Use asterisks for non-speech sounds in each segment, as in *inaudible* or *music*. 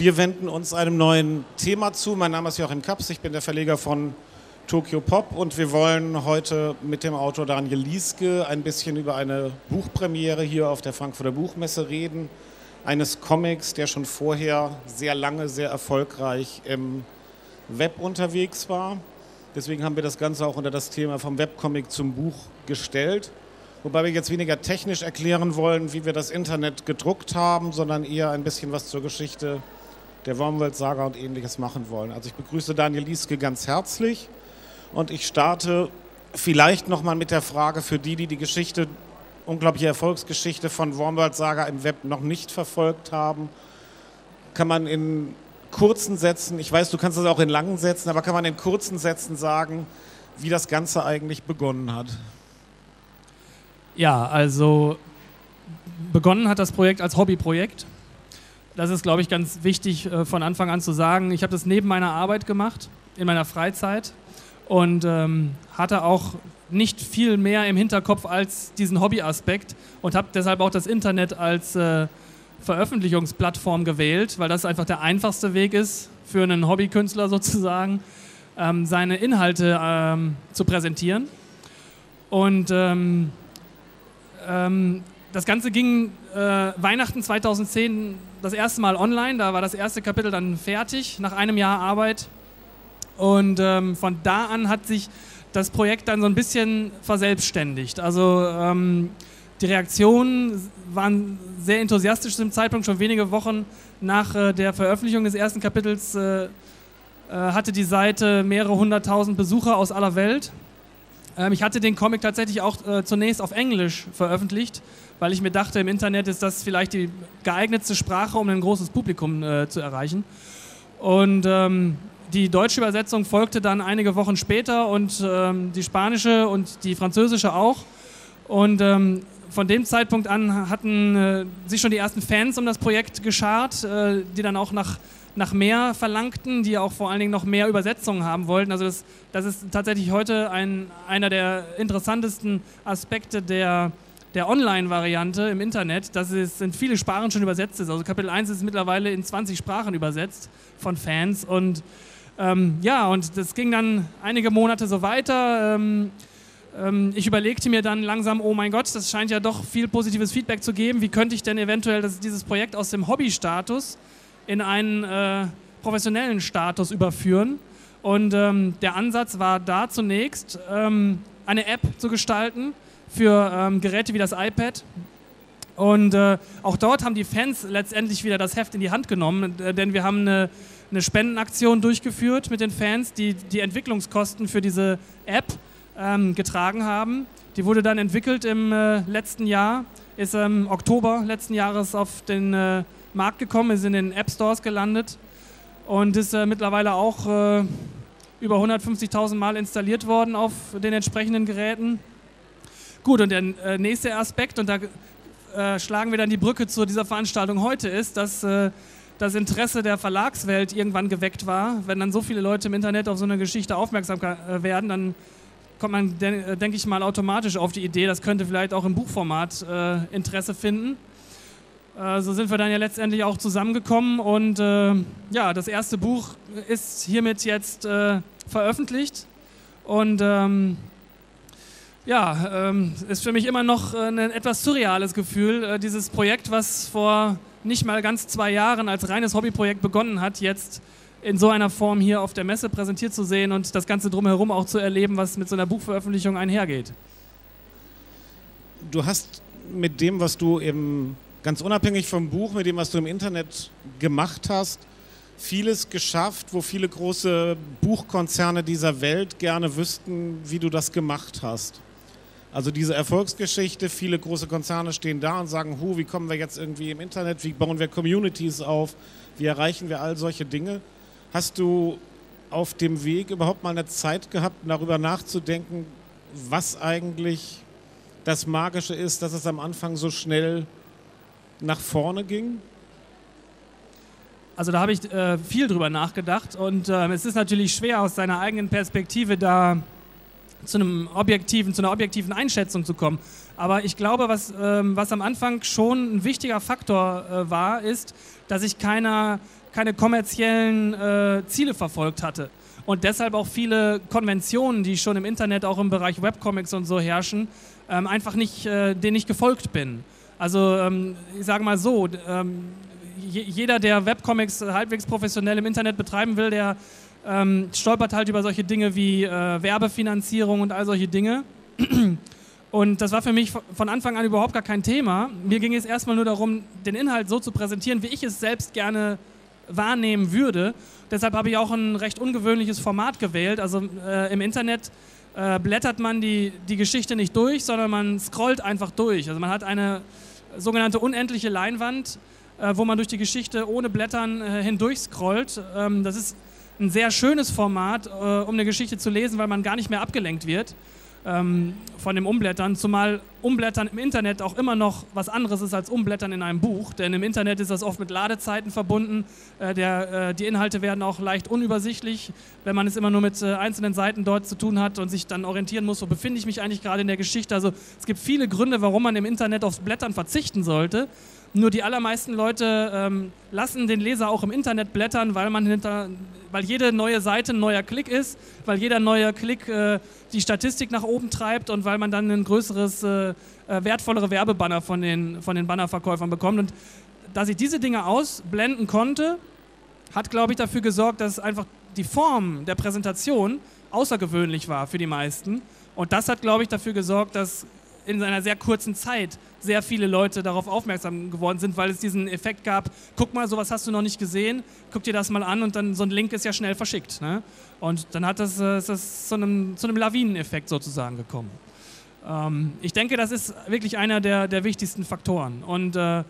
Wir wenden uns einem neuen Thema zu. Mein Name ist Joachim Kaps, ich bin der Verleger von Tokyo Pop und wir wollen heute mit dem Autor Daniel Lieske ein bisschen über eine Buchpremiere hier auf der Frankfurter Buchmesse reden. Eines Comics, der schon vorher sehr lange, sehr erfolgreich im Web unterwegs war. Deswegen haben wir das Ganze auch unter das Thema vom Webcomic zum Buch gestellt. Wobei wir jetzt weniger technisch erklären wollen, wie wir das Internet gedruckt haben, sondern eher ein bisschen was zur Geschichte der Wormworld-Saga und ähnliches machen wollen. Also ich begrüße Daniel Lieske ganz herzlich und ich starte vielleicht nochmal mit der Frage für die, die die Geschichte, unglaubliche Erfolgsgeschichte von Wormworld-Saga im Web noch nicht verfolgt haben. Kann man in kurzen Sätzen, ich weiß, du kannst das auch in langen Sätzen, aber kann man in kurzen Sätzen sagen, wie das Ganze eigentlich begonnen hat? Ja, also begonnen hat das Projekt als Hobbyprojekt. Das ist, glaube ich, ganz wichtig äh, von Anfang an zu sagen. Ich habe das neben meiner Arbeit gemacht, in meiner Freizeit und ähm, hatte auch nicht viel mehr im Hinterkopf als diesen Hobbyaspekt und habe deshalb auch das Internet als äh, Veröffentlichungsplattform gewählt, weil das einfach der einfachste Weg ist für einen Hobbykünstler sozusagen, ähm, seine Inhalte ähm, zu präsentieren. Und ähm, ähm, das Ganze ging äh, Weihnachten 2010 das erste Mal online. Da war das erste Kapitel dann fertig nach einem Jahr Arbeit. Und ähm, von da an hat sich das Projekt dann so ein bisschen verselbstständigt. Also ähm, die Reaktionen waren sehr enthusiastisch zu dem Zeitpunkt. Schon wenige Wochen nach äh, der Veröffentlichung des ersten Kapitels äh, äh hatte die Seite mehrere hunderttausend Besucher aus aller Welt. Ähm, ich hatte den Comic tatsächlich auch äh, zunächst auf Englisch veröffentlicht, weil ich mir dachte, im Internet ist das vielleicht die geeignetste Sprache, um ein großes Publikum äh, zu erreichen. Und ähm, die deutsche Übersetzung folgte dann einige Wochen später und ähm, die spanische und die französische auch. Und ähm, von dem Zeitpunkt an hatten äh, sich schon die ersten Fans um das Projekt geschart, äh, die dann auch nach nach mehr verlangten, die auch vor allen Dingen noch mehr Übersetzungen haben wollten. Also das, das ist tatsächlich heute ein, einer der interessantesten Aspekte der, der Online-Variante im Internet, dass es in viele Sprachen schon übersetzt ist. Also Kapitel 1 ist mittlerweile in 20 Sprachen übersetzt von Fans und ähm, ja, und das ging dann einige Monate so weiter. Ähm, ähm, ich überlegte mir dann langsam, oh mein Gott, das scheint ja doch viel positives Feedback zu geben. Wie könnte ich denn eventuell das, dieses Projekt aus dem Hobby-Status in einen äh, professionellen Status überführen. Und ähm, der Ansatz war da zunächst, ähm, eine App zu gestalten für ähm, Geräte wie das iPad. Und äh, auch dort haben die Fans letztendlich wieder das Heft in die Hand genommen, äh, denn wir haben eine, eine, Spendenaktion durchgeführt mit den Fans, die die Entwicklungskosten für diese App ähm, getragen haben. Die wurde dann entwickelt im äh, letzten Jahr, ist im Oktober letzten Jahres auf den äh, Markt gekommen, ist in den App Stores gelandet und ist äh, mittlerweile auch äh, über 150.000 Mal installiert worden auf den entsprechenden Geräten. Gut, und der äh, nächste Aspekt, und da äh, schlagen wir dann die Brücke zu dieser Veranstaltung heute, ist, dass äh, das Interesse der Verlagswelt irgendwann geweckt war. Wenn dann so viele Leute im Internet auf so eine Geschichte aufmerksam äh, werden, dann kommt man, denke ich mal, automatisch auf die Idee, das könnte vielleicht auch im Buchformat Interesse finden. Äh, so sind wir dann ja letztendlich auch zusammengekommen und äh, ja, das erste Buch ist hiermit jetzt äh, veröffentlicht und ähm, ja, ähm, ist für mich immer noch ein etwas surreales Gefühl, äh, dieses Projekt, was vor nicht mal ganz zwei Jahren als reines Hobbyprojekt begonnen hat, jetzt in so einer Form hier auf der Messe präsentiert zu sehen und das Ganze drumherum auch zu erleben, was mit so einer Buchveröffentlichung einhergeht. Du hast mit dem, was du im ganz unabhängig vom Buch, mit dem, was du im Internet gemacht hast, vieles geschafft, wo viele große Buchkonzerne dieser Welt gerne wüssten, wie du das gemacht hast. Also diese Erfolgsgeschichte, viele große Konzerne stehen da und sagen, hu, wie kommen wir jetzt irgendwie im Internet, wie bauen wir Communities auf, wie erreichen wir all solche Dinge. Hast du auf dem Weg überhaupt mal eine Zeit gehabt, darüber nachzudenken, was eigentlich das Magische ist, dass es am Anfang so schnell nach vorne ging? Also da habe ich äh, viel drüber nachgedacht und äh, es ist natürlich schwer aus seiner eigenen Perspektive da zu einem objektiven, zu einer objektiven Einschätzung zu kommen. Aber ich glaube, was, ähm, was am Anfang schon ein wichtiger Faktor äh, war, ist, dass ich keiner keine kommerziellen äh, Ziele verfolgt hatte. Und deshalb auch viele Konventionen, die schon im Internet, auch im Bereich Webcomics und so herrschen, ähm, einfach nicht, äh, denen ich gefolgt bin. Also ähm, ich sage mal so, ähm, jeder, der Webcomics halbwegs professionell im Internet betreiben will, der ähm, stolpert halt über solche Dinge wie äh, Werbefinanzierung und all solche Dinge. *clears throat* Und das war für mich von Anfang an überhaupt gar kein Thema. Mir ging es erstmal nur darum, den Inhalt so zu präsentieren, wie ich es selbst gerne wahrnehmen würde. Deshalb habe ich auch ein recht ungewöhnliches Format gewählt. Also äh, im Internet äh, blättert man die, die Geschichte nicht durch, sondern man scrollt einfach durch. Also man hat eine sogenannte unendliche Leinwand, äh, wo man durch die Geschichte ohne Blättern äh, hindurch scrollt. Ähm, das ist ein sehr schönes Format, äh, um eine Geschichte zu lesen, weil man gar nicht mehr abgelenkt wird ähm, von dem Umblättern, zumal Umblättern im Internet auch immer noch was anderes ist als Umblättern in einem Buch, denn im Internet ist das oft mit Ladezeiten verbunden, äh, der, äh, die Inhalte werden auch leicht unübersichtlich, wenn man es immer nur mit äh, einzelnen Seiten dort zu tun hat und sich dann orientieren muss, wo befinde ich mich eigentlich gerade in der Geschichte. Also es gibt viele Gründe, warum man im Internet aufs Blättern verzichten sollte. Nur die allermeisten Leute ähm, lassen den Leser auch im Internet blättern, weil man hinter, weil jede neue Seite ein neuer Klick ist, weil jeder neue Klick äh, die Statistik nach oben treibt und weil man dann ein größeres, äh, äh, wertvollere Werbebanner von den, von den Bannerverkäufern bekommt. Und dass ich diese Dinge ausblenden konnte, hat, glaube ich, dafür gesorgt, dass einfach die Form der Präsentation außergewöhnlich war für die meisten. Und das hat, glaube ich, dafür gesorgt, dass in einer sehr kurzen Zeit sehr viele Leute darauf aufmerksam geworden sind, weil es diesen Effekt gab, guck mal, sowas hast du noch nicht gesehen, guck dir das mal an und dann so ein Link ist ja schnell verschickt. Ne? Und dann hat das, äh, ist das zu einem, zu einem Lawineneffekt sozusagen gekommen. Ähm, ich denke, das ist wirklich einer der, der wichtigsten Faktoren. Und äh,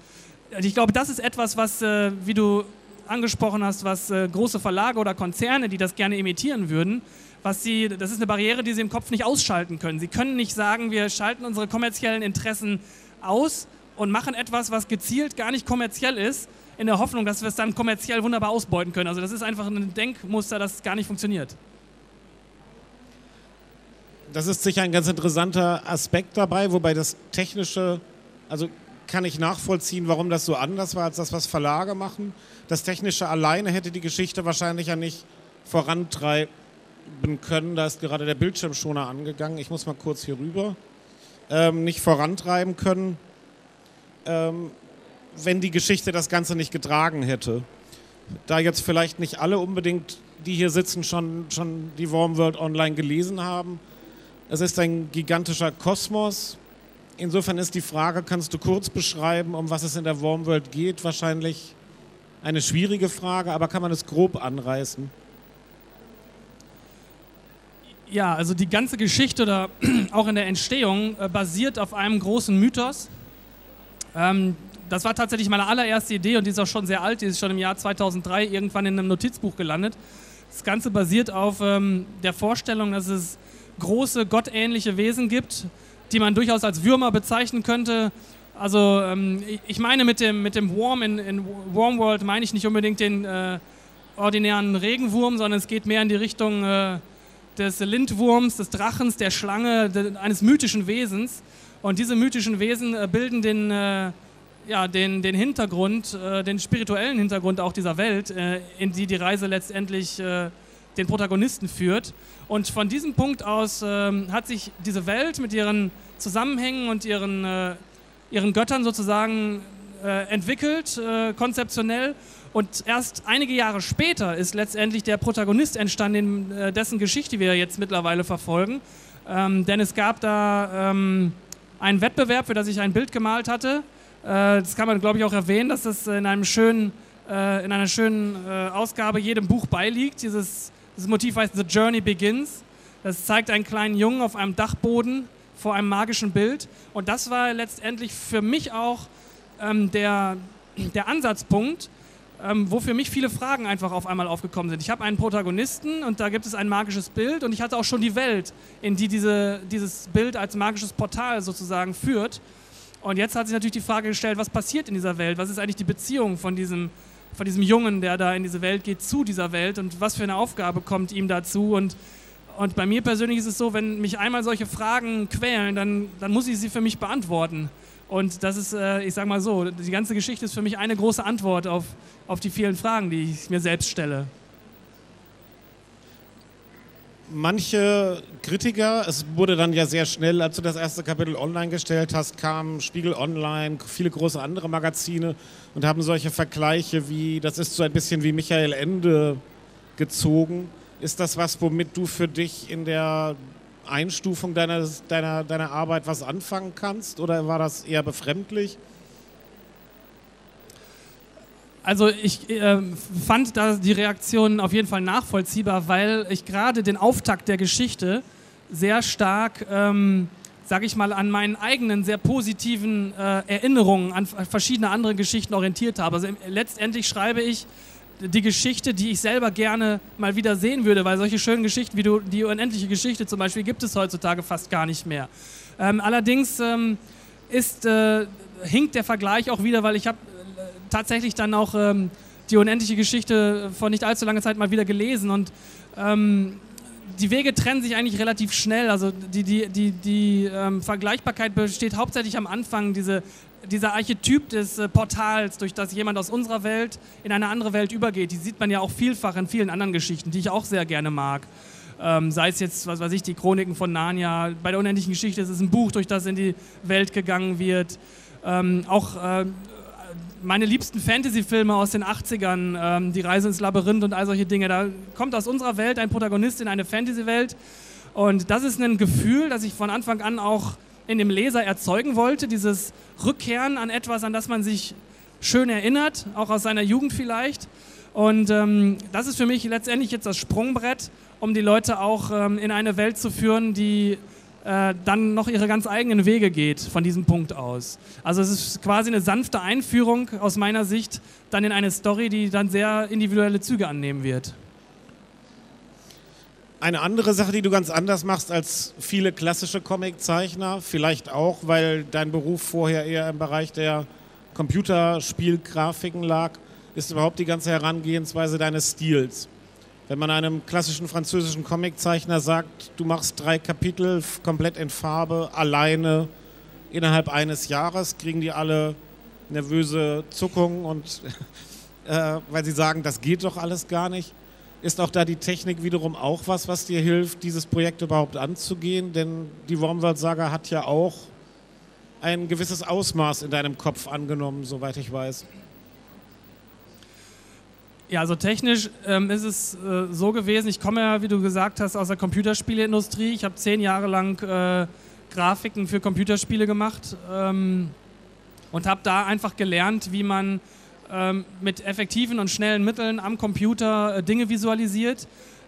ich glaube, das ist etwas, was, äh, wie du angesprochen hast, was äh, große Verlage oder Konzerne, die das gerne imitieren würden, was sie, das ist eine Barriere, die sie im Kopf nicht ausschalten können. Sie können nicht sagen, wir schalten unsere kommerziellen Interessen aus und machen etwas, was gezielt gar nicht kommerziell ist, in der Hoffnung, dass wir es dann kommerziell wunderbar ausbeuten können. Also das ist einfach ein Denkmuster, das gar nicht funktioniert. Das ist sicher ein ganz interessanter Aspekt dabei, wobei das Technische, also kann ich nachvollziehen, warum das so anders war als das, was Verlage machen. Das Technische alleine hätte die Geschichte wahrscheinlich ja nicht vorantreiben können. Da ist gerade der Bildschirmschoner angegangen. Ich muss mal kurz hier rüber. Ähm, nicht vorantreiben können, ähm, wenn die Geschichte das Ganze nicht getragen hätte. Da jetzt vielleicht nicht alle unbedingt, die hier sitzen, schon, schon die Warm World Online gelesen haben. Es ist ein gigantischer Kosmos. Insofern ist die Frage, kannst du kurz beschreiben, um was es in der Warm World geht? Wahrscheinlich eine schwierige Frage, aber kann man es grob anreißen? Ja, also die ganze Geschichte oder *clears throat* auch in der Entstehung äh, basiert auf einem großen Mythos. Ähm, das war tatsächlich meine allererste Idee und die ist auch schon sehr alt, die ist schon im Jahr 2003 irgendwann in einem Notizbuch gelandet. Das Ganze basiert auf ähm, der Vorstellung, dass es große gottähnliche Wesen gibt, die man durchaus als Würmer bezeichnen könnte. Also ähm, ich meine mit dem, mit dem Worm in, in Worm World meine ich nicht unbedingt den äh, ordinären Regenwurm, sondern es geht mehr in die Richtung äh, des Lindwurms, des Drachens, der Schlange, de, eines mythischen Wesens. Und diese mythischen Wesen äh, bilden den, äh, ja, den, den Hintergrund, äh, den spirituellen Hintergrund auch dieser Welt, äh, in die die Reise letztendlich äh, den Protagonisten führt. Und von diesem Punkt aus ähm, hat sich diese Welt mit ihren Zusammenhängen und ihren, äh, ihren Göttern sozusagen entwickelt, konzeptionell und erst einige Jahre später ist letztendlich der Protagonist entstanden, äh, dessen Geschichte wir jetzt mittlerweile verfolgen. Ähm, denn es gab da ähm, einen Wettbewerb, für das ich ein Bild gemalt hatte. Äh, das kann man, glaube ich, auch erwähnen, dass das in, einem schönen, äh, in einer schönen äh, Ausgabe jedem Buch beiliegt. Dieses, dieses Motiv heißt The Journey Begins. Das zeigt einen kleinen Jungen auf einem Dachboden vor einem magischen Bild. Und das war letztendlich für mich auch ähm, der, der Ansatzpunkt, ähm, wo für mich viele Fragen einfach auf einmal aufgekommen sind. Ich habe einen Protagonisten und da gibt es ein magisches Bild und ich hatte auch schon die Welt, in die diese, dieses Bild als magisches Portal sozusagen führt. Und jetzt hat sich natürlich die Frage gestellt, was passiert in dieser Welt? Was ist eigentlich die Beziehung von diesem, von diesem Jungen, der da in diese Welt geht, zu dieser Welt und was für eine Aufgabe kommt ihm dazu? Und, und bei mir persönlich ist es so, wenn mich einmal solche Fragen quälen, dann, dann muss ich sie für mich beantworten. Und das ist, äh, ich sag mal so, die ganze Geschichte ist für mich eine große Antwort auf, auf die vielen Fragen, die ich mir selbst stelle. Manche Kritiker, es wurde dann ja sehr schnell, als du das erste Kapitel online gestellt hast, kamen Spiegel Online, viele große andere Magazine und haben solche Vergleiche wie, das ist so ein bisschen wie Michael Ende gezogen. Ist das was, womit du für dich in der Einstufung deiner, deiner, deiner Arbeit was anfangen kannst oder war das eher befremdlich? Also ich äh, fand da die Reaktion auf jeden Fall nachvollziehbar, weil ich gerade den Auftakt der Geschichte sehr stark, ähm, sage ich mal, an meinen eigenen sehr positiven äh, Erinnerungen an verschiedene andere Geschichten orientiert habe. Also letztendlich schreibe ich die Geschichte, die ich selber gerne mal wieder sehen würde, weil solche schönen Geschichten wie du, die unendliche Geschichte zum Beispiel gibt es heutzutage fast gar nicht mehr. Ähm, allerdings ähm, ist, äh, hinkt der Vergleich auch wieder, weil ich habe äh, tatsächlich dann auch ähm, die unendliche Geschichte vor nicht allzu langer Zeit mal wieder gelesen und ähm, die Wege trennen sich eigentlich relativ schnell. Also die, die, die, die ähm, Vergleichbarkeit besteht hauptsächlich am Anfang, diese dieser Archetyp des äh, Portals, durch das jemand aus unserer Welt in eine andere Welt übergeht, die sieht man ja auch vielfach in vielen anderen Geschichten, die ich auch sehr gerne mag. Ähm, sei es jetzt, was weiß ich, die Chroniken von Narnia. Bei der unendlichen Geschichte ist es ein Buch, durch das in die Welt gegangen wird. Ähm, auch äh, meine liebsten Fantasy-Filme aus den 80ern, ähm, Die Reise ins Labyrinth und all solche Dinge. Da kommt aus unserer Welt ein Protagonist in eine Fantasy-Welt. Und das ist ein Gefühl, das ich von Anfang an auch in dem Leser erzeugen wollte, dieses Rückkehren an etwas, an das man sich schön erinnert, auch aus seiner Jugend vielleicht. Und ähm, das ist für mich letztendlich jetzt das Sprungbrett, um die Leute auch ähm, in eine Welt zu führen, die äh, dann noch ihre ganz eigenen Wege geht von diesem Punkt aus. Also es ist quasi eine sanfte Einführung aus meiner Sicht dann in eine Story, die dann sehr individuelle Züge annehmen wird. Eine andere Sache, die du ganz anders machst als viele klassische Comiczeichner, vielleicht auch, weil dein Beruf vorher eher im Bereich der Computerspielgrafiken lag, ist überhaupt die ganze Herangehensweise deines Stils. Wenn man einem klassischen französischen Comiczeichner sagt, du machst drei Kapitel komplett in Farbe, alleine, innerhalb eines Jahres, kriegen die alle nervöse Zuckungen und *laughs* äh, weil sie sagen, das geht doch alles gar nicht. Ist auch da die Technik wiederum auch was, was dir hilft, dieses Projekt überhaupt anzugehen? Denn die Wormworld-Saga hat ja auch ein gewisses Ausmaß in deinem Kopf angenommen, soweit ich weiß. Ja, also technisch ähm, ist es äh, so gewesen, ich komme ja, wie du gesagt hast, aus der Computerspieleindustrie. Ich habe zehn Jahre lang äh, Grafiken für Computerspiele gemacht ähm, und habe da einfach gelernt, wie man ähm, mit effektiven und schnellen Mitteln am Computer äh, Dinge visualisiert.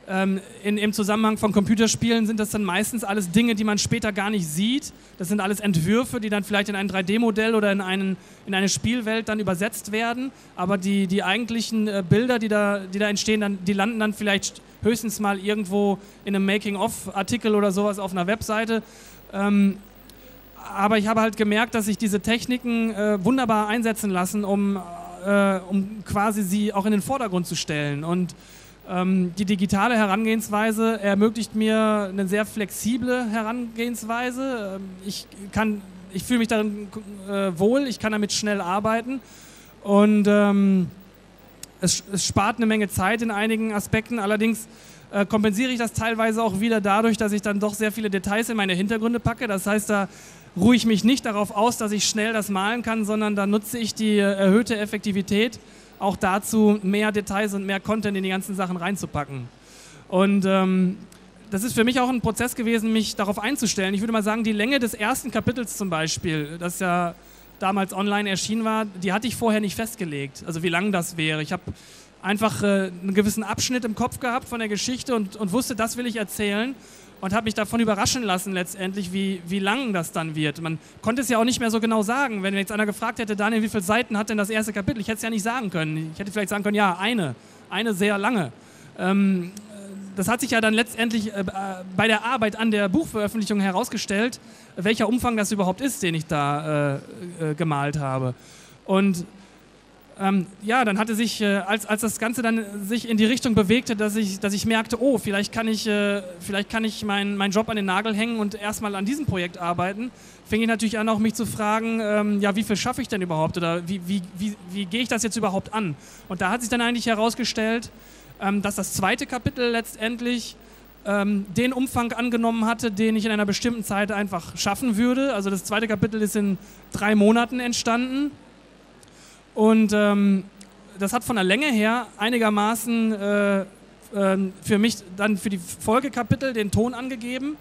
Ähm, in, Im Zusammenhang von Computerspielen sind das dann meistens alles Dinge, die man später gar nicht sieht. Das sind alles Entwürfe, die dann vielleicht in ein 3D-Modell oder in, einen, in eine Spielwelt dann übersetzt werden. Aber die, die eigentlichen äh, Bilder, die da, die da entstehen, dann, die landen dann vielleicht höchstens mal irgendwo in einem Making-of-Artikel oder sowas auf einer Webseite. Ähm, aber ich habe halt gemerkt, dass sich diese Techniken äh, wunderbar einsetzen lassen, um äh, um quasi sie auch in den Vordergrund zu stellen. Und ähm, die digitale Herangehensweise ermöglicht mir eine sehr flexible Herangehensweise. Ähm, ich ich fühle mich darin äh, wohl, ich kann damit schnell arbeiten und ähm, es, es, spart eine Menge Zeit in einigen Aspekten. Allerdings äh, kompensiere ich das teilweise auch wieder dadurch, dass ich dann doch sehr viele Details in meine Hintergründe packe. Das heißt, da ruhe ich mich nicht darauf aus, dass ich schnell das malen kann, sondern da nutze ich die äh, erhöhte Effektivität auch dazu, mehr Details und mehr Content in die ganzen Sachen reinzupacken. Und ähm, das ist für mich auch ein Prozess gewesen, mich darauf einzustellen. Ich würde mal sagen, die Länge des ersten Kapitels zum Beispiel, das ja damals online erschienen war, die hatte ich vorher nicht festgelegt. Also wie lang das wäre. Ich habe einfach äh, einen gewissen Abschnitt im Kopf gehabt von der Geschichte und, und wusste, das will ich erzählen und habe mich davon überraschen lassen letztendlich, wie, wie lang das dann wird. Man konnte es ja auch nicht mehr so genau sagen. Wenn jetzt einer gefragt hätte, Daniel, wie viele Seiten hat denn das erste Kapitel? Ich hätte es ja nicht sagen können. Ich hätte vielleicht sagen können, ja, eine, eine sehr lange. Ähm, das hat sich ja dann letztendlich äh, bei der Arbeit an der Buchveröffentlichung herausgestellt, welcher Umfang das überhaupt ist, den ich da äh, äh, gemalt habe. Und ähm, ja, dann hatte sich, äh, als, als das Ganze dann sich in die Richtung bewegte, dass ich, dass ich merkte, oh, vielleicht kann ich, äh, vielleicht kann ich meinen mein Job an den Nagel hängen und erstmal an diesem Projekt arbeiten, fing ich natürlich an, auch mich zu fragen, ähm, ja, wie viel schaffe ich denn überhaupt oder wie, wie, wie, wie gehe ich das jetzt überhaupt an? Und da hat sich dann eigentlich herausgestellt, ähm, dass das zweite Kapitel letztendlich ähm, den Umfang angenommen hatte, den ich in einer bestimmten Zeit einfach schaffen würde. Also das zweite Kapitel ist in drei Monaten entstanden und ähm, das hat von der Länge her einigermaßen äh, äh, für mich dann für die Folgekapitel den Ton angegeben.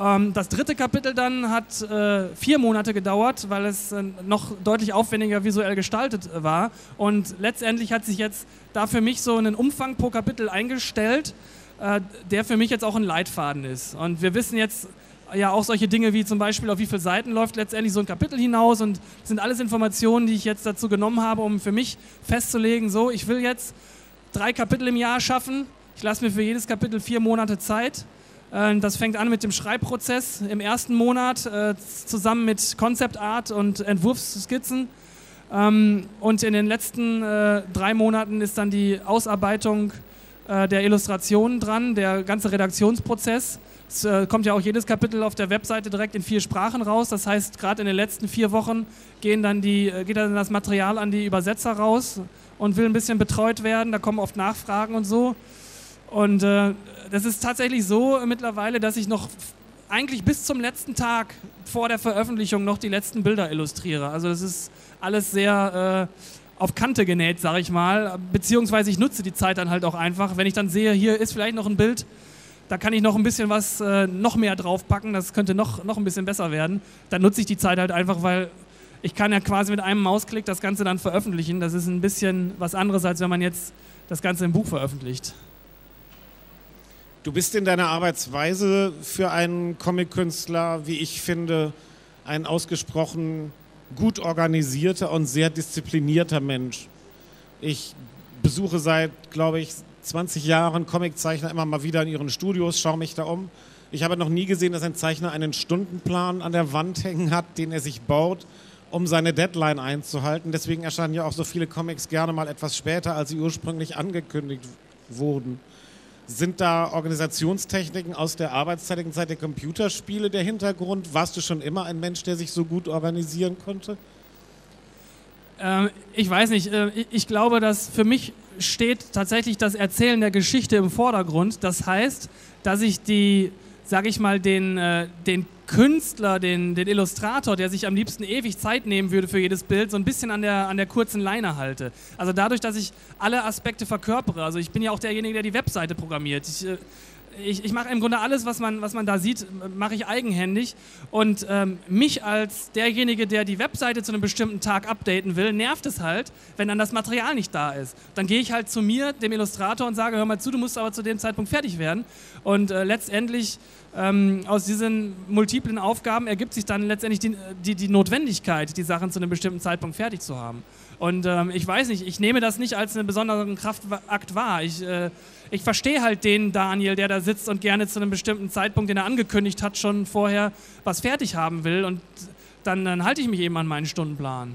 Ähm, das dritte Kapitel dann hat äh, vier Monate gedauert, weil es äh, noch deutlich aufwendiger visuell gestaltet war. Und letztendlich hat sich jetzt da für mich so ein Umfang pro Kapitel eingestellt, äh, der für mich jetzt auch ein Leitfaden ist. Und wir wissen jetzt ja auch solche Dinge wie zum Beispiel, auf wie viele Seiten läuft letztendlich so ein Kapitel hinaus und das sind alles Informationen, die ich jetzt dazu genommen habe, um für mich festzulegen, so, ich will jetzt drei Kapitel im Jahr schaffen. Ich lasse mir für jedes Kapitel vier Monate Zeit. Äh, das fängt an mit dem Schreibprozess im ersten Monat äh, zusammen mit Concept Art und Entwurfsskizzen. Ähm, und in den letzten äh, drei Monaten ist dann die Ausarbeitung der Illustrationen dran, der ganze Redaktionsprozess. Es äh, kommt ja auch jedes Kapitel auf der Webseite direkt in vier Sprachen raus. Das heißt, gerade in den letzten vier Wochen gehen dann die, äh, geht dann das Material an die Übersetzer raus und will ein bisschen betreut werden. Da kommen oft Nachfragen und so. Und äh, das ist tatsächlich so mittlerweile, dass ich noch eigentlich bis zum letzten Tag vor der Veröffentlichung noch die letzten Bilder illustriere. Also das ist alles sehr äh, auf Kante genäht, sage ich mal. Beziehungsweise ich nutze die Zeit dann halt auch einfach. Wenn ich dann sehe, hier ist vielleicht noch ein Bild, da kann ich noch ein bisschen was, äh, noch mehr draufpacken, das könnte noch, noch ein bisschen besser werden. Dann nutze ich die Zeit halt einfach, weil ich kann ja quasi mit einem Mausklick das Ganze dann veröffentlichen. Das ist ein bisschen was anderes, als wenn man jetzt das Ganze im Buch veröffentlicht. Du bist in deiner Arbeitsweise für einen Comic-Künstler, wie ich finde, ein ausgesprochen gut organisierter und sehr disziplinierter Mensch. Ich besuche seit, glaube ich, 20 Jahren Comiczeichner immer mal wieder in ihren Studios, schaue mich da um. Ich habe noch nie gesehen, dass ein Zeichner einen Stundenplan an der Wand hängen hat, den er sich baut, um seine Deadline einzuhalten. Deswegen erscheinen ja auch so viele Comics gerne mal etwas später, als sie ursprünglich angekündigt wurden. Sind da Organisationstechniken aus der arbeitszeitigen Zeit der Computerspiele der Hintergrund? Warst du schon immer ein Mensch, der sich so gut organisieren konnte? Ähm, ich weiß nicht. Äh, ich glaube, dass für mich steht tatsächlich das Erzählen der Geschichte im Vordergrund. Das heißt, dass ich die, sage ich mal, den, äh, den Künstler, den, den Illustrator, der sich am liebsten ewig Zeit nehmen würde für jedes Bild, so ein bisschen an der, an der kurzen Leine halte. Also dadurch, dass ich alle Aspekte verkörpere. Also ich bin ja auch derjenige, der die Webseite programmiert. Ich, äh, ich, ich mache im Grunde alles, was man, was man da sieht, mache ich eigenhändig. Und ähm, mich als derjenige, der die Webseite zu einem bestimmten Tag updaten will, nervt es halt, wenn dann das Material nicht da ist. Dann gehe ich halt zu mir, dem Illustrator, und sage, hör mal zu, du musst aber zu dem Zeitpunkt fertig werden. Und äh, letztendlich ähm, aus diesen multiplen Aufgaben ergibt sich dann letztendlich die, die, die Notwendigkeit, die Sachen zu einem bestimmten Zeitpunkt fertig zu haben. Und ähm, ich weiß nicht, ich nehme das nicht als einen besonderen Kraftakt wahr. Ich, äh, ich verstehe halt den Daniel, der da sitzt und gerne zu einem bestimmten Zeitpunkt, den er angekündigt hat, schon vorher was fertig haben will. Und dann, dann halte ich mich eben an meinen Stundenplan.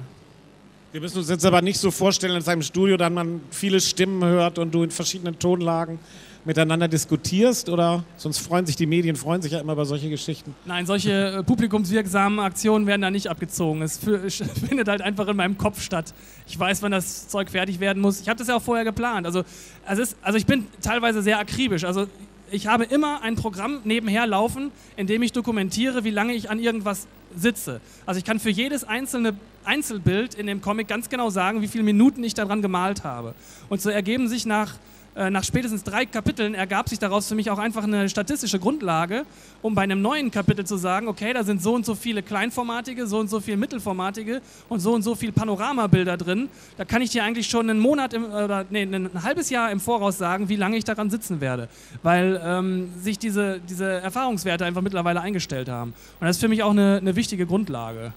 Wir müssen uns jetzt aber nicht so vorstellen, dass in einem Studio dann man viele Stimmen hört und du in verschiedenen Tonlagen miteinander diskutierst oder sonst freuen sich die Medien, freuen sich ja immer über solche Geschichten. Nein, solche äh, publikumswirksamen Aktionen werden da nicht abgezogen. Es *laughs* findet halt einfach in meinem Kopf statt. Ich weiß, wann das Zeug fertig werden muss. Ich habe das ja auch vorher geplant. Also, also, ist, also ich bin teilweise sehr akribisch. Also ich habe immer ein Programm nebenher laufen, in dem ich dokumentiere, wie lange ich an irgendwas sitze. Also ich kann für jedes einzelne Einzelbild in dem Comic ganz genau sagen, wie viele Minuten ich daran gemalt habe. Und so ergeben sich nach nach spätestens drei Kapiteln ergab sich daraus für mich auch einfach eine statistische Grundlage, um bei einem neuen Kapitel zu sagen, okay, da sind so und so viele kleinformatige, so und so viele mittelformatige und so und so viele Panoramabilder drin. Da kann ich dir eigentlich schon einen Monat im, oder nee, ein halbes Jahr im Voraus sagen, wie lange ich daran sitzen werde, weil ähm, sich diese, diese Erfahrungswerte einfach mittlerweile eingestellt haben. Und das ist für mich auch eine, eine wichtige Grundlage.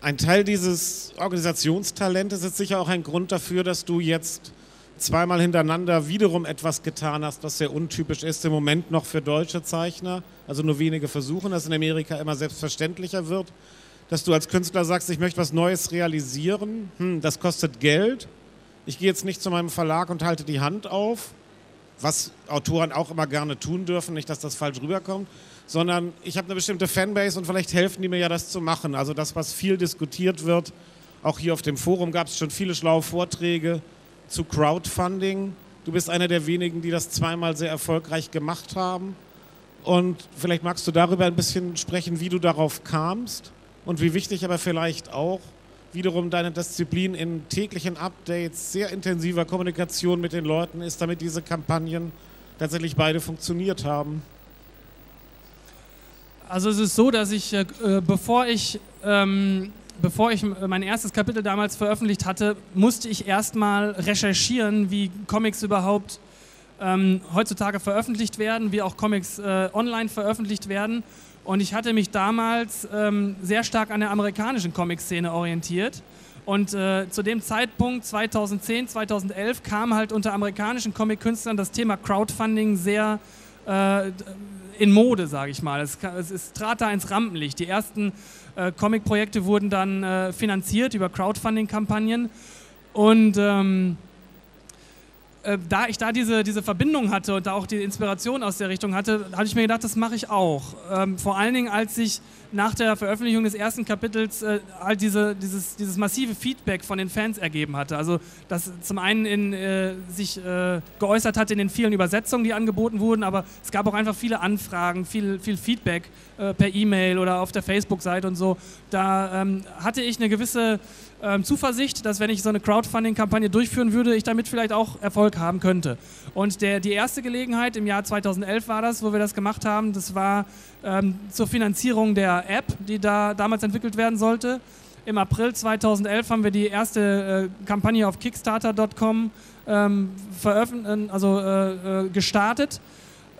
Ein Teil dieses Organisationstalentes ist sicher auch ein Grund dafür, dass du jetzt zweimal hintereinander wiederum etwas getan hast, was sehr untypisch ist im Moment noch für deutsche Zeichner. Also nur wenige versuchen, das in Amerika immer selbstverständlicher wird. dass du als Künstler sagst, ich möchte was Neues realisieren. Hm, das kostet Geld. Ich gehe jetzt nicht zu meinem Verlag und halte die Hand auf, was Autoren auch immer gerne tun dürfen, nicht, dass das falsch rüberkommt, sondern ich habe eine bestimmte Fanbase und vielleicht helfen die mir ja, das zu machen. Also das, was viel diskutiert wird, auch hier auf dem Forum gab es schon viele schlaue Vorträge zu Crowdfunding. Du bist einer der wenigen, die das zweimal sehr erfolgreich gemacht haben. Und vielleicht magst du darüber ein bisschen sprechen, wie du darauf kamst und wie wichtig aber vielleicht auch wiederum deine Disziplin in täglichen Updates, sehr intensiver Kommunikation mit den Leuten ist, damit diese Kampagnen tatsächlich beide funktioniert haben. Also es ist so, dass ich, äh, bevor ich ähm, bevor ich mein erstes Kapitel damals veröffentlicht hatte, musste ich erstmal recherchieren, wie Comics überhaupt ähm, heutzutage veröffentlicht werden, wie auch Comics äh, online veröffentlicht werden. Und ich hatte mich damals ähm, sehr stark an der amerikanischen Comic-Szene orientiert. Und äh, zu dem Zeitpunkt, 2010, 2011, kam halt unter amerikanischen Comic-Künstlern das Thema Crowdfunding sehr äh, in Mode, sage ich mal. Es, es, es, trat da ins Rampenlicht. Die ersten äh, Comic-Projekte wurden dann äh, finanziert über Crowdfunding-Kampagnen. Und ähm, äh, da ich da diese, diese Verbindung hatte und da auch die Inspiration aus der Richtung hatte, hatte ich mir gedacht, das mache ich auch. Ähm, vor allen Dingen, als ich nach der Veröffentlichung des ersten Kapitels äh, halt diese, dieses, dieses massive Feedback von den Fans ergeben hatte. Also, das zum einen in, äh, sich äh, geäußert hat in den vielen Übersetzungen, die angeboten wurden, aber es gab auch einfach viele Anfragen, viel, viel Feedback äh, per E-Mail oder auf der Facebook-Seite und so. Da ähm, hatte ich eine gewisse ähm, Zuversicht, dass wenn ich so eine Crowdfunding-Kampagne durchführen würde, ich damit vielleicht auch Erfolg haben könnte. Und der, die erste Gelegenheit im Jahr 2011 war das, wo wir das gemacht haben. Das war ähm, zur Finanzierung der App, die da damals entwickelt werden sollte. Im April 2011 haben wir die erste äh, Kampagne auf Kickstarter.com ähm, also, äh, äh, gestartet.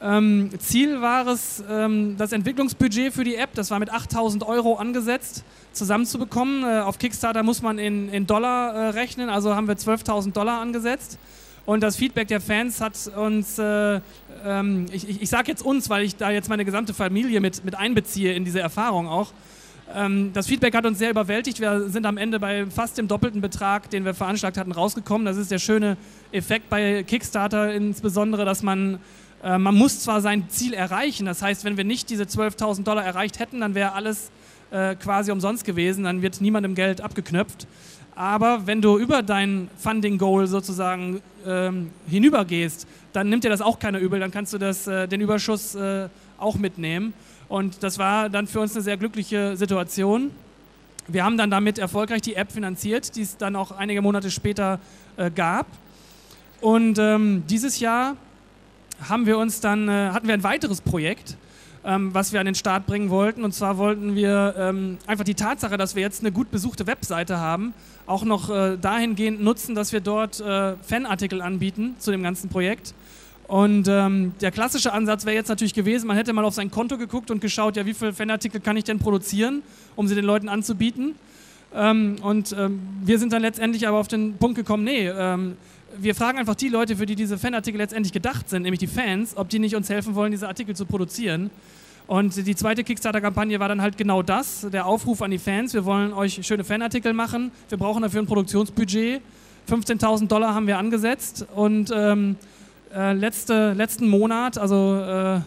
Ähm, Ziel war es, ähm, das Entwicklungsbudget für die App, das war mit 8000 Euro angesetzt, zusammenzubekommen. Äh, auf Kickstarter muss man in, in Dollar äh, rechnen, also haben wir 12.000 Dollar angesetzt. Und das Feedback der Fans hat uns, äh, ähm, ich, ich, ich sage jetzt uns, weil ich da jetzt meine gesamte Familie mit, mit einbeziehe in diese Erfahrung auch. Ähm, das Feedback hat uns sehr überwältigt. Wir sind am Ende bei fast dem doppelten Betrag, den wir veranschlagt hatten, rausgekommen. Das ist der schöne Effekt bei Kickstarter insbesondere, dass man äh, man muss zwar sein Ziel erreichen, das heißt, wenn wir nicht diese 12.000 Dollar erreicht hätten, dann wäre alles äh, quasi umsonst gewesen, dann wird niemandem Geld abgeknöpft. Aber wenn du über dein Funding Goal sozusagen ähm, hinübergehst, dann nimmt dir das auch keiner übel, dann kannst du das, äh, den Überschuss äh, auch mitnehmen. Und das war dann für uns eine sehr glückliche Situation. Wir haben dann damit erfolgreich die App finanziert, die es dann auch einige Monate später äh, gab. Und ähm, dieses Jahr haben wir uns dann, äh, hatten wir ein weiteres Projekt, ähm, was wir an den Start bringen wollten. Und zwar wollten wir ähm, einfach die Tatsache, dass wir jetzt eine gut besuchte Webseite haben, auch noch äh, dahingehend nutzen, dass wir dort äh, Fanartikel anbieten zu dem ganzen Projekt. Und ähm, der klassische Ansatz wäre jetzt natürlich gewesen, man hätte mal auf sein Konto geguckt und geschaut, ja, wie viele Fanartikel kann ich denn produzieren, um sie den Leuten anzubieten. Ähm, und ähm, wir sind dann letztendlich aber auf den Punkt gekommen, nee, ähm, wir fragen einfach die Leute, für die diese Fanartikel letztendlich gedacht sind, nämlich die Fans, ob die nicht uns helfen wollen, diese Artikel zu produzieren. Und die zweite Kickstarter-Kampagne war dann halt genau das, der Aufruf an die Fans, wir wollen euch schöne Fanartikel machen, wir brauchen dafür ein Produktionsbudget. 15.000 Dollar haben wir angesetzt und ähm, äh, letzte, letzten Monat, also äh,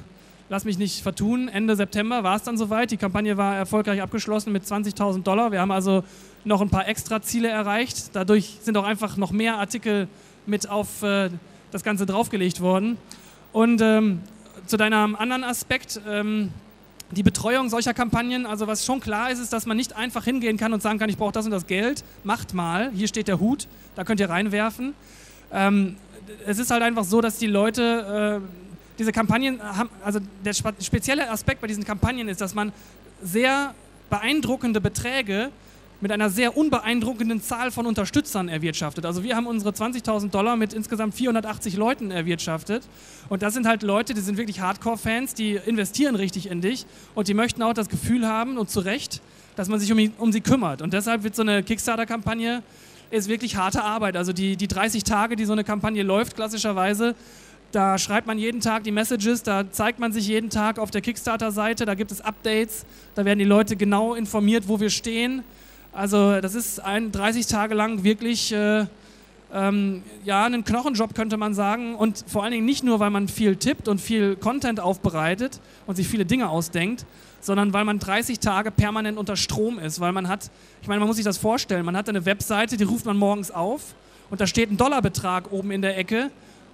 lass mich nicht vertun, Ende September war es dann soweit. Die Kampagne war erfolgreich abgeschlossen mit 20.000 Dollar. Wir haben also noch ein paar extra Ziele erreicht. Dadurch sind auch einfach noch mehr Artikel mit auf äh, das Ganze draufgelegt worden. Und ähm, zu deinem anderen Aspekt, ähm, die Betreuung solcher Kampagnen, also was schon klar ist, ist, dass man nicht einfach hingehen kann und sagen kann, ich brauche das und das Geld, macht mal, hier steht der Hut, da könnt ihr reinwerfen. Ähm, es ist halt einfach so, dass die Leute, äh, diese Kampagnen haben, also der spezielle Aspekt bei diesen Kampagnen ist, dass man sehr beeindruckende Beträge mit einer sehr unbeeindruckenden Zahl von Unterstützern erwirtschaftet. Also wir haben unsere 20.000 Dollar mit insgesamt 480 Leuten erwirtschaftet. Und das sind halt Leute, die sind wirklich Hardcore-Fans, die investieren richtig in dich und die möchten auch das Gefühl haben, und zu Recht, dass man sich um, um sie kümmert. Und deshalb wird so eine Kickstarter-Kampagne ist wirklich harte Arbeit. Also die, die 30 Tage, die so eine Kampagne läuft, klassischerweise, Da schreibt man jeden Tag die Messages, da zeigt man sich jeden Tag auf der Kickstarter-Seite, da gibt es Updates, da werden die Leute genau informiert, wo wir stehen. Also das ist ein 30 Tage lang wirklich äh, ähm, ja, ein Knochenjob könnte man sagen. Und vor allen Dingen nicht nur, weil man viel tippt und viel Content aufbereitet und sich viele Dinge ausdenkt, sondern weil man 30 Tage permanent unter Strom ist. Weil man hat, ich meine, man muss sich das vorstellen, man hat eine Webseite, die ruft man morgens auf und da steht ein Dollarbetrag oben in der Ecke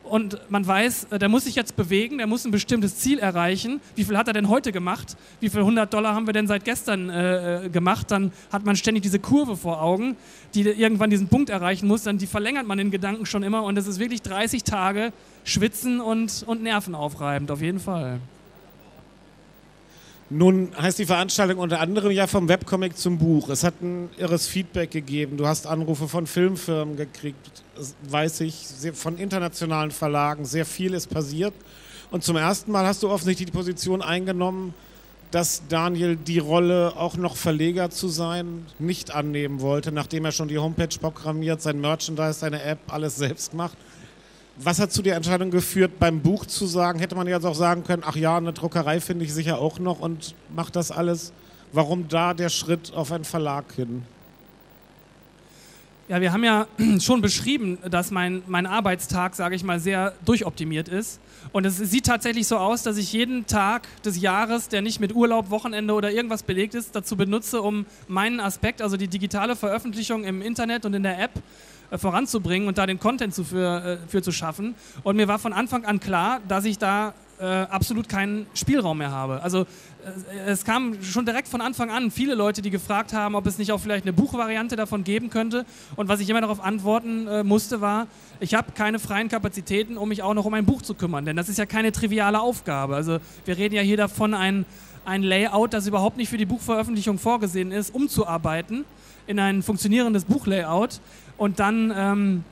und man weiß, äh, der muss sich jetzt bewegen, der muss ein bestimmtes Ziel erreichen. Wie viel hat er denn heute gemacht? Wie viel 100 Dollar haben wir denn seit gestern äh, äh, gemacht? Dann hat man ständig diese Kurve vor Augen, die irgendwann diesen Punkt erreichen muss. Dann die verlängert man in Gedanken schon immer und es ist wirklich 30 Tage schwitzen und, und nervenaufreibend, auf jeden Fall. Nun heißt die Veranstaltung unter anderem ja vom Webcomic zum Buch. Es hat ein irres Feedback gegeben. Du hast Anrufe von Filmfirmen gekriegt, weiß ich, von internationalen Verlagen. Sehr viel ist passiert. Und zum ersten Mal hast du offensichtlich die Position eingenommen, dass Daniel die Rolle, auch noch Verleger zu sein, nicht annehmen wollte, nachdem er schon die Homepage programmiert, sein Merchandise, seine App, alles selbst macht. Was hat zu der Entscheidung geführt, beim Buch zu sagen? Hätte man jetzt auch sagen können, ach ja, eine Druckerei finde ich sicher auch noch und macht das alles. Warum da der Schritt auf einen Verlag hin? Ja, wir haben ja *clears throat* schon beschrieben, dass mein, mein Arbeitstag, sage ich mal, sehr durchoptimiert ist. Und es sieht tatsächlich so aus, dass ich jeden Tag des Jahres, der nicht mit Urlaub, Wochenende oder irgendwas belegt ist, dazu benutze, um meinen Aspekt, also die digitale Veröffentlichung im Internet und in der App, äh, voranzubringen und da den Content zu für, äh, für zu schaffen. Und mir war von Anfang an klar, dass ich da äh, absolut keinen Spielraum mehr habe. Also äh, es kam schon direkt von Anfang an viele Leute, die gefragt haben, ob es nicht auch vielleicht eine Buchvariante davon geben könnte. Und was ich immer darauf antworten äh, musste, war, ich habe keine freien Kapazitäten, um mich auch noch um ein Buch zu kümmern. Denn das ist ja keine triviale Aufgabe. Also wir reden ja hier davon, ein, ein Layout, das überhaupt nicht für die Buchveröffentlichung vorgesehen ist, umzuarbeiten in ein funktionierendes Buchlayout und dann ähm,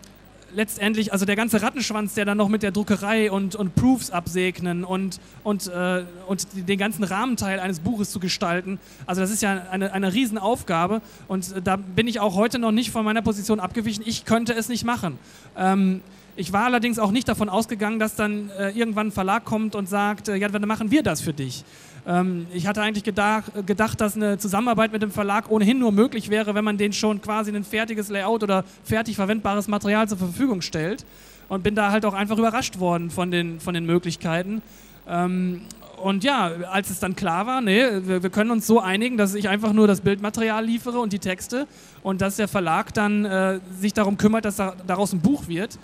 letztendlich, also der ganze Rattenschwanz, der dann noch mit der Druckerei und, und Proofs absegnen und, und, äh, und den ganzen Rahmenteil eines Buches zu gestalten, also das ist ja eine, eine Riesenaufgabe und da bin ich auch heute noch nicht von meiner Position abgewichen. Ich könnte es nicht machen. Ähm, ich war allerdings auch nicht davon ausgegangen, dass dann äh, irgendwann ein Verlag kommt und sagt, äh, ja, dann machen wir das für dich. Ähm, ich hatte eigentlich gedacht, gedacht, dass eine Zusammenarbeit mit dem Verlag ohnehin nur möglich wäre, wenn man denen schon quasi ein fertiges Layout oder fertig verwendbares Material zur Verfügung stellt. Und bin da halt auch einfach überrascht worden von den, von den Möglichkeiten. Ähm, und ja, als es dann klar war, nee, wir, wir, können uns so einigen, dass ich einfach nur das Bildmaterial liefere und die Texte und dass der Verlag dann äh, sich darum kümmert, dass da, daraus ein Buch wird,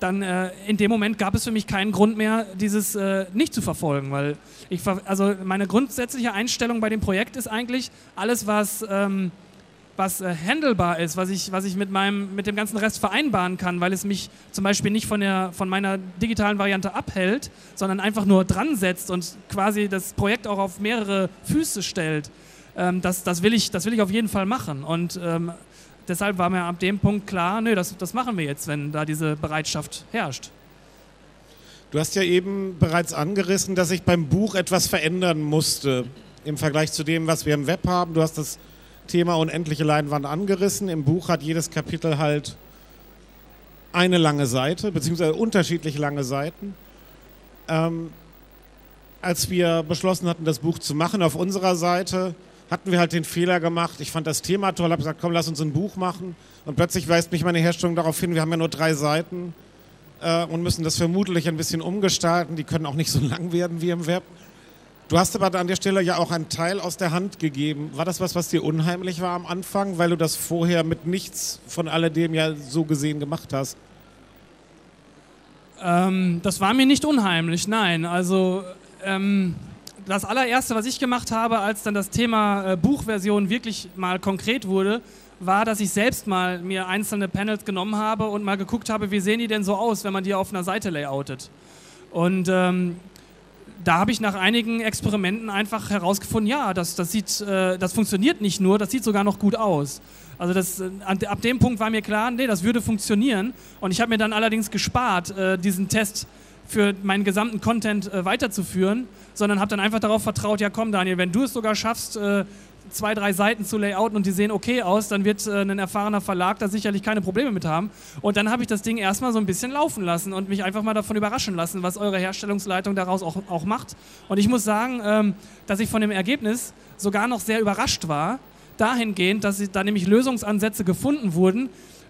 dann äh, in dem Moment gab es für mich keinen Grund mehr, dieses äh, nicht zu verfolgen, weil ich, also meine grundsätzliche Einstellung bei dem Projekt ist eigentlich, alles was, ähm, was äh, handelbar ist, was ich, was ich mit, meinem, mit dem ganzen Rest vereinbaren kann, weil es mich zum Beispiel nicht von, der, von meiner digitalen Variante abhält, sondern einfach nur dran setzt und quasi das Projekt auch auf mehrere Füße stellt. Ähm, das, das, will ich, das will ich auf jeden Fall machen und ähm, deshalb war mir ab dem Punkt klar, nö, das, das machen wir jetzt, wenn da diese Bereitschaft herrscht. Du hast ja eben bereits angerissen, dass sich beim Buch etwas verändern musste im Vergleich zu dem, was wir im Web haben. Du hast das Thema unendliche Leinwand angerissen. Im Buch hat jedes Kapitel halt eine lange Seite, beziehungsweise unterschiedlich lange Seiten. Ähm, als wir beschlossen hatten, das Buch zu machen auf unserer Seite, hatten wir halt den Fehler gemacht. Ich fand das Thema toll, habe gesagt, komm, lass uns ein Buch machen. Und plötzlich weist mich meine Herstellung darauf hin, wir haben ja nur drei Seiten äh, und müssen das vermutlich ein bisschen umgestalten. Die können auch nicht so *laughs* lang werden wie im Web. Du hast aber an der Stelle ja auch einen Teil aus der Hand gegeben. War das was, was dir unheimlich war am Anfang, weil du das vorher mit nichts von alledem ja so gesehen gemacht hast? Ähm, das war mir nicht unheimlich, nein. Also ähm, das allererste, was ich gemacht habe, als dann das Thema äh, Buchversion wirklich mal konkret wurde, war, dass ich selbst mal mir einzelne Panels genommen habe und mal geguckt habe, wie sehen die denn so aus, wenn man die auf einer Seite layoutet. Und ähm, da habe ich nach einigen Experimenten einfach herausgefunden, ja, das, das, sieht, äh, das funktioniert nicht nur, das sieht sogar noch gut aus. Also das, äh, ab dem Punkt war mir klar, nee, das würde funktionieren. Und ich habe mir dann allerdings gespart, äh, diesen Test für meinen gesamten Content äh, weiterzuführen, sondern habe dann einfach darauf vertraut, ja komm Daniel, wenn du es sogar schaffst, äh, zwei, drei Seiten zu layouten und die sehen okay aus, dann wird äh, ein erfahrener Verlag da sicherlich keine Probleme mit haben. Und dann habe ich das Ding erstmal so ein bisschen laufen lassen und mich einfach mal davon überraschen lassen, was eure Herstellungsleitung daraus auch, auch macht. Und ich muss sagen, ähm, dass ich von dem Ergebnis sogar noch sehr überrascht war, dahingehend, dass da nämlich Lösungsansätze gefunden wurden,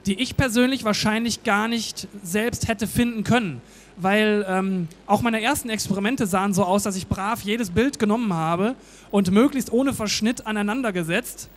die ich persönlich wahrscheinlich gar nicht selbst hätte finden können. Weil ähm, auch meine ersten Experimente sahen so aus, dass ich brav jedes Bild genommen habe und möglichst ohne Verschnitt aneinander gesetzt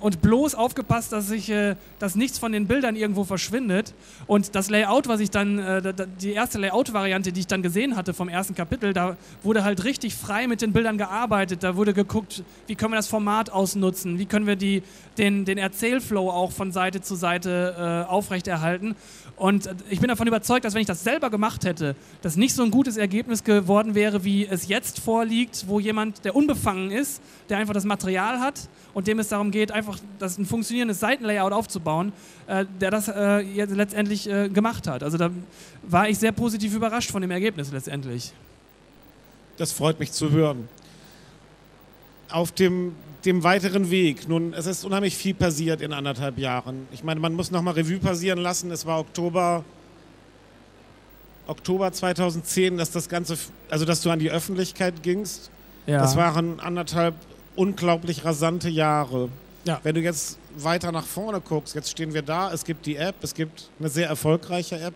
und bloß aufgepasst, dass, ich, äh, dass nichts von den Bildern irgendwo verschwindet. Und das Layout, was ich dann, äh, die erste Layout-Variante, die ich dann gesehen hatte vom ersten Kapitel, da wurde halt richtig frei mit den Bildern gearbeitet. Da wurde geguckt, wie können wir das Format ausnutzen, wie können wir die, den, den Erzählflow auch von Seite zu Seite äh, aufrechterhalten. Und ich bin davon überzeugt, dass wenn ich das selber gemacht hätte, das nicht so ein gutes Ergebnis geworden wäre, wie es jetzt vorliegt, wo jemand, der unbefangen ist, der einfach das Material hat und dem es darum geht, einfach das ein funktionierendes Seitenlayout aufzubauen, äh, der das äh, jetzt letztendlich äh, gemacht hat. Also da war ich sehr positiv überrascht von dem Ergebnis letztendlich. Das freut mich zu hören. Auf dem dem weiteren Weg. Nun, es ist unheimlich viel passiert in anderthalb Jahren. Ich meine, man muss nochmal Revue passieren lassen. Es war Oktober, Oktober 2010, dass das Ganze, also dass du an die Öffentlichkeit gingst. Ja. Das waren anderthalb unglaublich rasante Jahre. Ja. Wenn du jetzt weiter nach vorne guckst, jetzt stehen wir da, es gibt die App, es gibt eine sehr erfolgreiche App.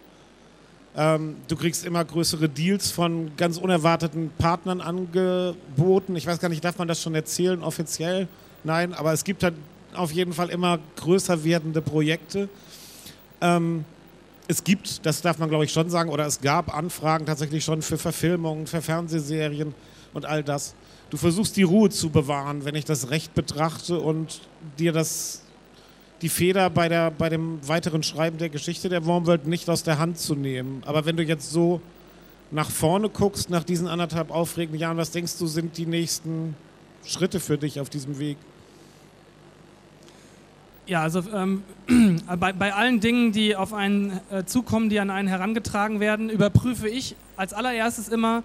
Ähm, du kriegst immer größere Deals von ganz unerwarteten Partnern angeboten. Ich weiß gar nicht, darf man das schon erzählen offiziell? Nein, aber es gibt halt auf jeden Fall immer größer werdende Projekte. Ähm, es gibt, das darf man glaube ich schon sagen, oder es gab Anfragen tatsächlich schon für Verfilmungen, für Fernsehserien und all das. Du versuchst die Ruhe zu bewahren, wenn ich das recht betrachte und dir das die Feder bei, der, bei dem weiteren Schreiben der Geschichte der Wormworld nicht aus der Hand zu nehmen. Aber wenn du jetzt so nach vorne guckst, nach diesen anderthalb aufregenden Jahren, was denkst du, sind die nächsten Schritte für dich auf diesem Weg? Ja, also ähm, *clears throat* bei, bei, allen Dingen, die auf einen äh, zukommen, die an einen herangetragen werden, überprüfe ich als allererstes immer,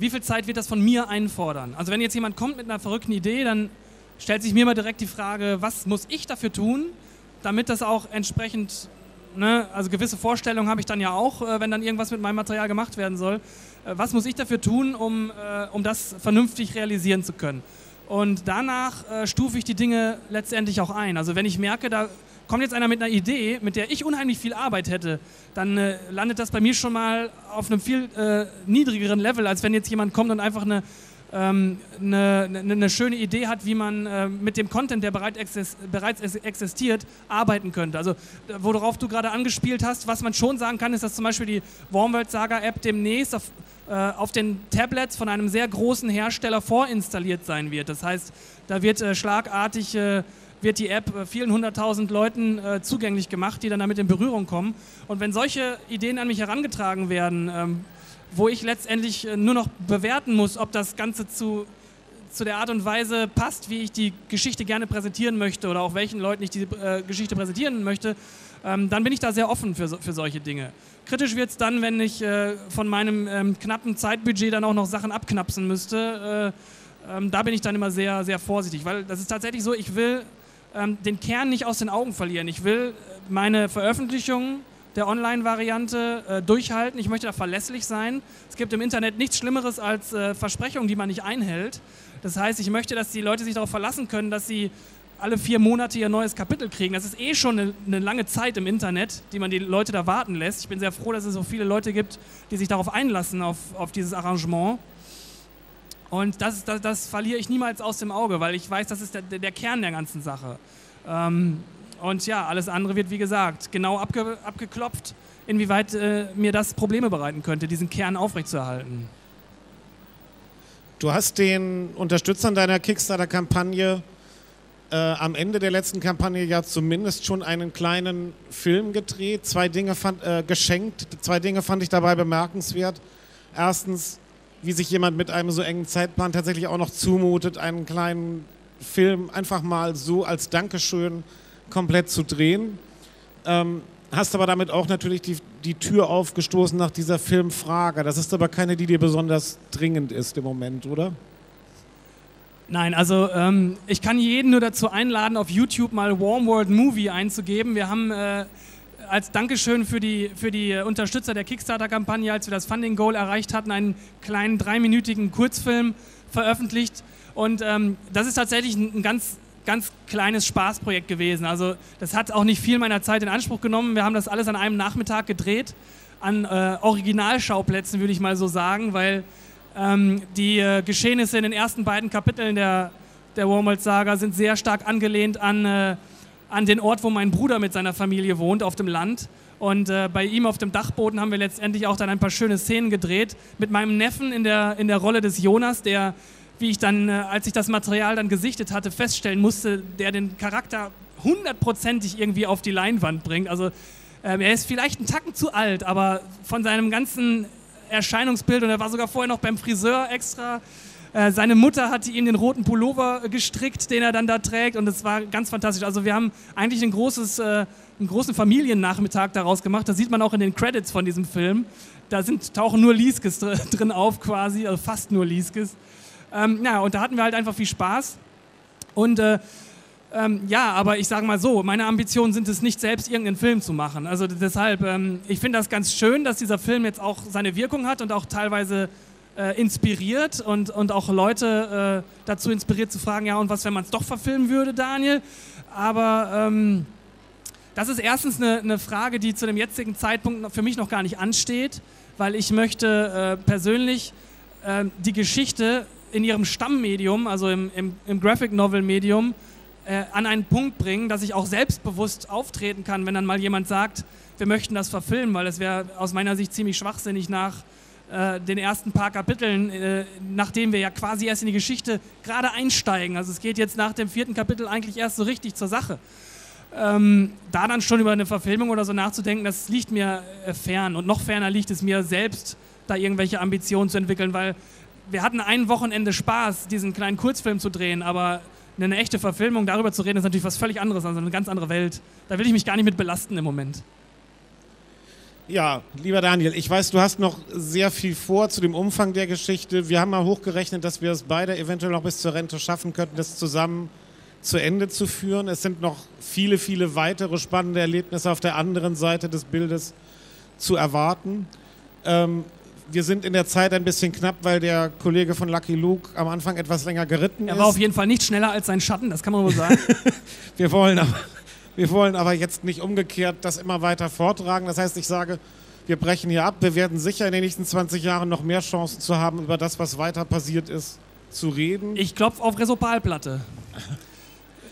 wie viel Zeit wird das von mir einfordern. Also wenn jetzt jemand kommt mit einer verrückten Idee, dann stellt sich mir mal direkt die Frage, was muss ich dafür tun, damit das auch entsprechend, ne, also gewisse Vorstellungen habe ich dann ja auch, äh, wenn dann irgendwas mit meinem Material gemacht werden soll. Äh, was muss ich dafür tun, um, äh, um das vernünftig realisieren zu können? Und danach stufe ich die Dinge letztendlich auch ein. Also wenn ich merke, da kommt jetzt einer mit einer Idee, mit der ich unheimlich viel Arbeit hätte, dann äh, landet das bei mir schon mal auf einem viel äh, niedrigeren Level, als wenn jetzt jemand kommt und einfach eine eine, eine, eine, schöne Idee hat, wie man äh, mit dem Content, der bereits existiert, arbeiten könnte. Also worauf du gerade angespielt hast, was man schon sagen kann, ist, dass zum Beispiel die Wormworld Saga App demnächst auf, äh, auf den Tablets von einem sehr großen Hersteller vorinstalliert sein wird. Das heißt, da wird äh, schlagartig wird die App vielen hunderttausend Leuten äh, zugänglich gemacht, die dann damit in Berührung kommen. Und wenn solche Ideen an mich herangetragen werden, ähm, wo ich letztendlich äh, nur noch bewerten muss, ob das Ganze zu, zu der Art und Weise passt, wie ich die Geschichte gerne präsentieren möchte oder auch welchen Leuten ich diese äh, Geschichte präsentieren möchte, ähm, dann bin ich da sehr offen für, für solche Dinge. Kritisch wird es dann, wenn ich äh, von meinem ähm, knappen Zeitbudget dann auch noch Sachen abknapsen müsste. Äh, ähm, da bin ich dann immer sehr, sehr vorsichtig, weil das ist tatsächlich so, ich will ähm, den Kern nicht aus den Augen verlieren. Ich will meine Veröffentlichungen der Online-Variante äh, durchhalten. Ich möchte da verlässlich sein. Es gibt im Internet nichts Schlimmeres als äh, Versprechungen, die man nicht einhält. Das heißt, ich möchte, dass die Leute sich darauf verlassen können, dass sie alle vier Monate ihr neues Kapitel kriegen. Das ist eh schon eine, eine, lange Zeit im Internet, die man die Leute da warten lässt. Ich bin sehr froh, dass es so viele Leute gibt, die sich darauf einlassen, auf, auf dieses Arrangement. Und das, das, das, verliere ich niemals aus dem Auge, weil ich weiß, das ist der, der Kern der ganzen Sache. Ähm, und ja, alles andere wird, wie gesagt, genau abge abgeklopft, inwieweit äh, mir das Probleme bereiten könnte, diesen Kern aufrechtzuerhalten. Du hast den Unterstützern deiner Kickstarter-Kampagne äh, am Ende der letzten Kampagne ja zumindest schon einen kleinen Film gedreht, zwei Dinge fand, äh, geschenkt. Zwei Dinge fand ich dabei bemerkenswert. Erstens, wie sich jemand mit einem so engen Zeitplan tatsächlich auch noch zumutet, einen kleinen Film einfach mal so als Dankeschön komplett zu drehen. Ähm, hast aber damit auch natürlich die, die Tür aufgestoßen nach dieser Filmfrage. Das ist aber keine, die dir besonders dringend ist im Moment, oder? Nein, also ähm, ich kann jeden nur dazu einladen, auf YouTube mal Warm World Movie einzugeben. Wir haben äh, als Dankeschön für die, für die Unterstützer der Kickstarter-Kampagne, als wir das Funding Goal erreicht hatten, einen kleinen dreiminütigen Kurzfilm veröffentlicht. Und ähm, das ist tatsächlich ein, ein ganz ganz kleines Spaßprojekt gewesen. Also das hat auch nicht viel meiner Zeit in Anspruch genommen. Wir haben das alles an einem Nachmittag gedreht, an äh, Originalschauplätzen würde ich mal so sagen, weil ähm, die äh, Geschehnisse in den ersten beiden Kapiteln der, der Wormwold-Saga sind sehr stark angelehnt an, äh, an den Ort, wo mein Bruder mit seiner Familie wohnt, auf dem Land. Und äh, bei ihm auf dem Dachboden haben wir letztendlich auch dann ein paar schöne Szenen gedreht. Mit meinem Neffen in der, in der Rolle des Jonas, der, wie ich dann, äh, als ich das Material dann gesichtet hatte, feststellen musste, der den Charakter hundertprozentig irgendwie auf die Leinwand bringt. Also ähm, er ist vielleicht einen Tacken zu alt, aber von seinem ganzen Erscheinungsbild und er war sogar vorher noch beim Friseur extra. Äh, seine Mutter hatte ihm den roten Pullover gestrickt, den er dann da trägt und es war ganz fantastisch. Also wir haben eigentlich ein großes, äh, einen großen Familiennachmittag daraus gemacht. Das sieht man auch in den Credits von diesem Film. Da sind, tauchen nur Lieskes *laughs* drin auf quasi, also fast nur Lieskes. Ähm, ja, und da hatten wir halt einfach viel Spaß. Und äh, ähm, ja, aber ich sage mal so, meine Ambitionen sind es nicht, selbst irgendeinen Film zu machen. Also deshalb, ähm, ich finde das ganz schön, dass dieser Film jetzt auch seine Wirkung hat und auch teilweise äh, inspiriert und, und auch Leute äh, dazu inspiriert zu fragen, ja, und was, wenn man es doch verfilmen würde, Daniel? Aber ähm, das ist erstens eine, eine, Frage, die zu dem jetzigen Zeitpunkt für mich noch gar nicht ansteht, weil ich möchte äh, persönlich äh, die Geschichte in ihrem Stammmedium, also im, im, im Graphic Novel Medium, äh, an einen Punkt bringen, dass ich auch selbstbewusst auftreten kann, wenn dann mal jemand sagt, wir möchten das verfilmen, weil es wäre aus meiner Sicht ziemlich schwachsinnig nach äh, den ersten paar Kapiteln, äh, nachdem wir ja quasi erst in die Geschichte gerade einsteigen. Also es geht jetzt nach dem vierten Kapitel eigentlich erst so richtig zur Sache. Ähm, da dann schon über eine Verfilmung oder so nachzudenken, das liegt mir äh, fern. Und noch ferner liegt es mir selbst, da irgendwelche Ambitionen zu entwickeln, weil wir hatten ein Wochenende Spaß, diesen kleinen Kurzfilm zu drehen, aber eine echte Verfilmung, darüber zu reden, ist natürlich was völlig anderes, also eine ganz andere Welt. Da will ich mich gar nicht mit belasten im Moment. Ja, lieber Daniel, ich weiß, du hast noch sehr viel vor zu dem Umfang der Geschichte. Wir haben mal hochgerechnet, dass wir es beide eventuell noch bis zur Rente schaffen könnten, das zusammen zu Ende zu führen. Es sind noch viele, viele weitere spannende Erlebnisse auf der anderen Seite des Bildes zu erwarten. Ähm, wir sind in der Zeit ein bisschen knapp, weil der Kollege von Lucky Luke am Anfang etwas länger geritten ist. Er war auf jeden Fall nicht schneller als sein Schatten, das kann man wohl sagen. *laughs* wir, wollen aber, wir wollen aber jetzt nicht umgekehrt das immer weiter vortragen. Das heißt, ich sage, wir brechen hier ab. Wir werden sicher in den nächsten 20 Jahren noch mehr Chancen zu haben, über das, was weiter passiert ist, zu reden. Ich klopfe auf Resopalplatte.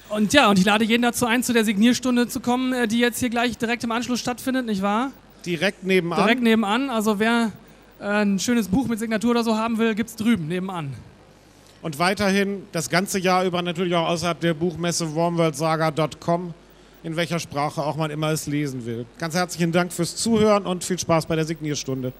Und ja, und ich lade jeden dazu ein, zu der Signierstunde zu kommen, äh, die jetzt hier gleich direkt im Anschluss stattfindet, nicht wahr? Direkt nebenan. Direkt nebenan. Also wer ein schönes Buch mit Signatur oder so haben will, gibt es drüben nebenan. Und weiterhin das ganze Jahr über natürlich auch außerhalb der Buchmesse warmworldsaga.com, in welcher Sprache auch man immer es lesen will. Ganz herzlichen Dank fürs Zuhören und viel Spaß bei der Signierstunde.